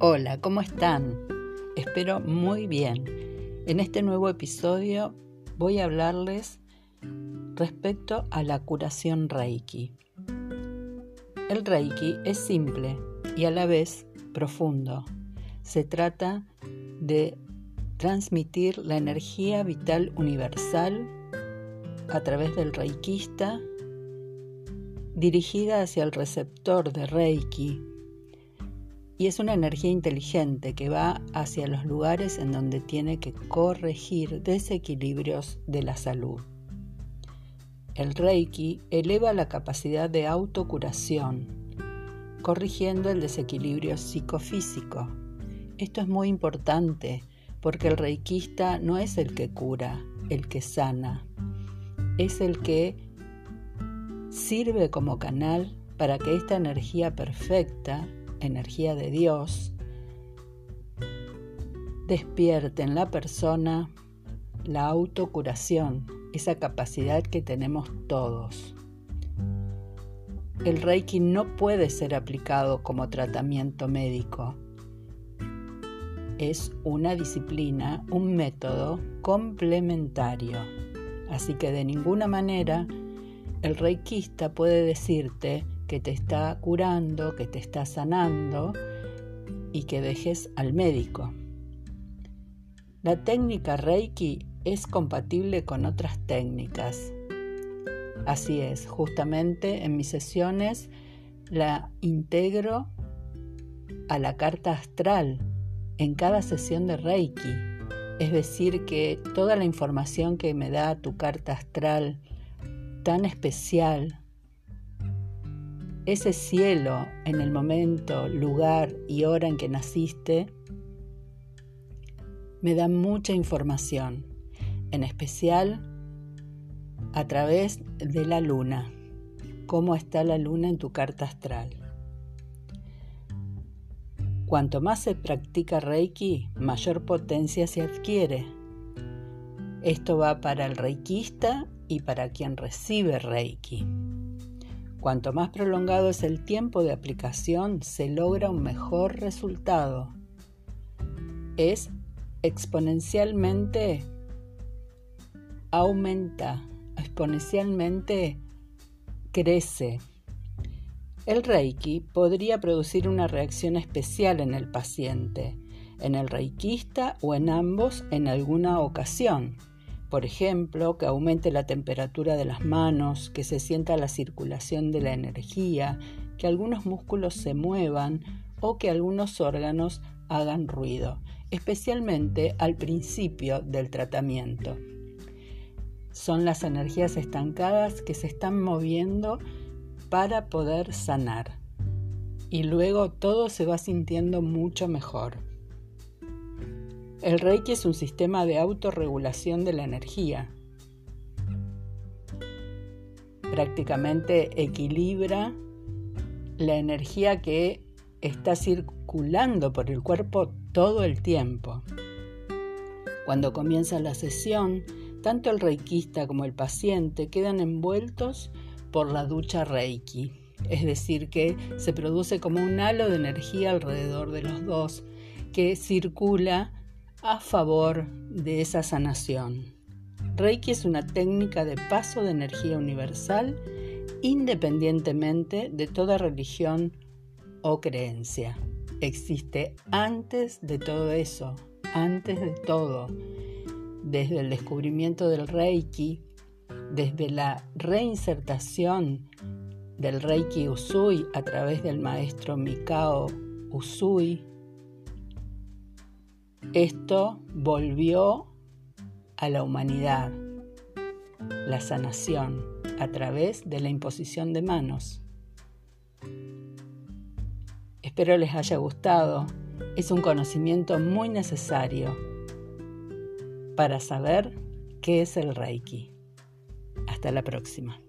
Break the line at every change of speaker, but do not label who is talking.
Hola, ¿cómo están? Espero muy bien. En este nuevo episodio voy a hablarles respecto a la curación Reiki. El Reiki es simple y a la vez profundo. Se trata de transmitir la energía vital universal a través del reikista dirigida hacia el receptor de Reiki y es una energía inteligente que va hacia los lugares en donde tiene que corregir desequilibrios de la salud. El Reiki eleva la capacidad de autocuración, corrigiendo el desequilibrio psicofísico. Esto es muy importante porque el reikista no es el que cura, el que sana, es el que sirve como canal para que esta energía perfecta energía de Dios, despierte en la persona la autocuración, esa capacidad que tenemos todos. El Reiki no puede ser aplicado como tratamiento médico. Es una disciplina, un método complementario. Así que de ninguna manera el reikista puede decirte que te está curando, que te está sanando y que dejes al médico. La técnica Reiki es compatible con otras técnicas. Así es, justamente en mis sesiones la integro a la carta astral en cada sesión de Reiki. Es decir, que toda la información que me da tu carta astral tan especial, ese cielo en el momento, lugar y hora en que naciste, me da mucha información, en especial a través de la luna, cómo está la luna en tu carta astral. Cuanto más se practica Reiki, mayor potencia se adquiere. Esto va para el reikista y para quien recibe Reiki. Cuanto más prolongado es el tiempo de aplicación, se logra un mejor resultado. Es exponencialmente aumenta, exponencialmente crece. El Reiki podría producir una reacción especial en el paciente, en el reikista o en ambos en alguna ocasión. Por ejemplo, que aumente la temperatura de las manos, que se sienta la circulación de la energía, que algunos músculos se muevan o que algunos órganos hagan ruido, especialmente al principio del tratamiento. Son las energías estancadas que se están moviendo para poder sanar. Y luego todo se va sintiendo mucho mejor. El Reiki es un sistema de autorregulación de la energía. Prácticamente equilibra la energía que está circulando por el cuerpo todo el tiempo. Cuando comienza la sesión, tanto el reikista como el paciente quedan envueltos por la ducha reiki, es decir, que se produce como un halo de energía alrededor de los dos que circula a favor de esa sanación. Reiki es una técnica de paso de energía universal independientemente de toda religión o creencia. Existe antes de todo eso, antes de todo, desde el descubrimiento del Reiki, desde la reinsertación del Reiki Usui a través del maestro Mikao Usui esto volvió a la humanidad, la sanación, a través de la imposición de manos. Espero les haya gustado. Es un conocimiento muy necesario para saber qué es el Reiki. Hasta la próxima.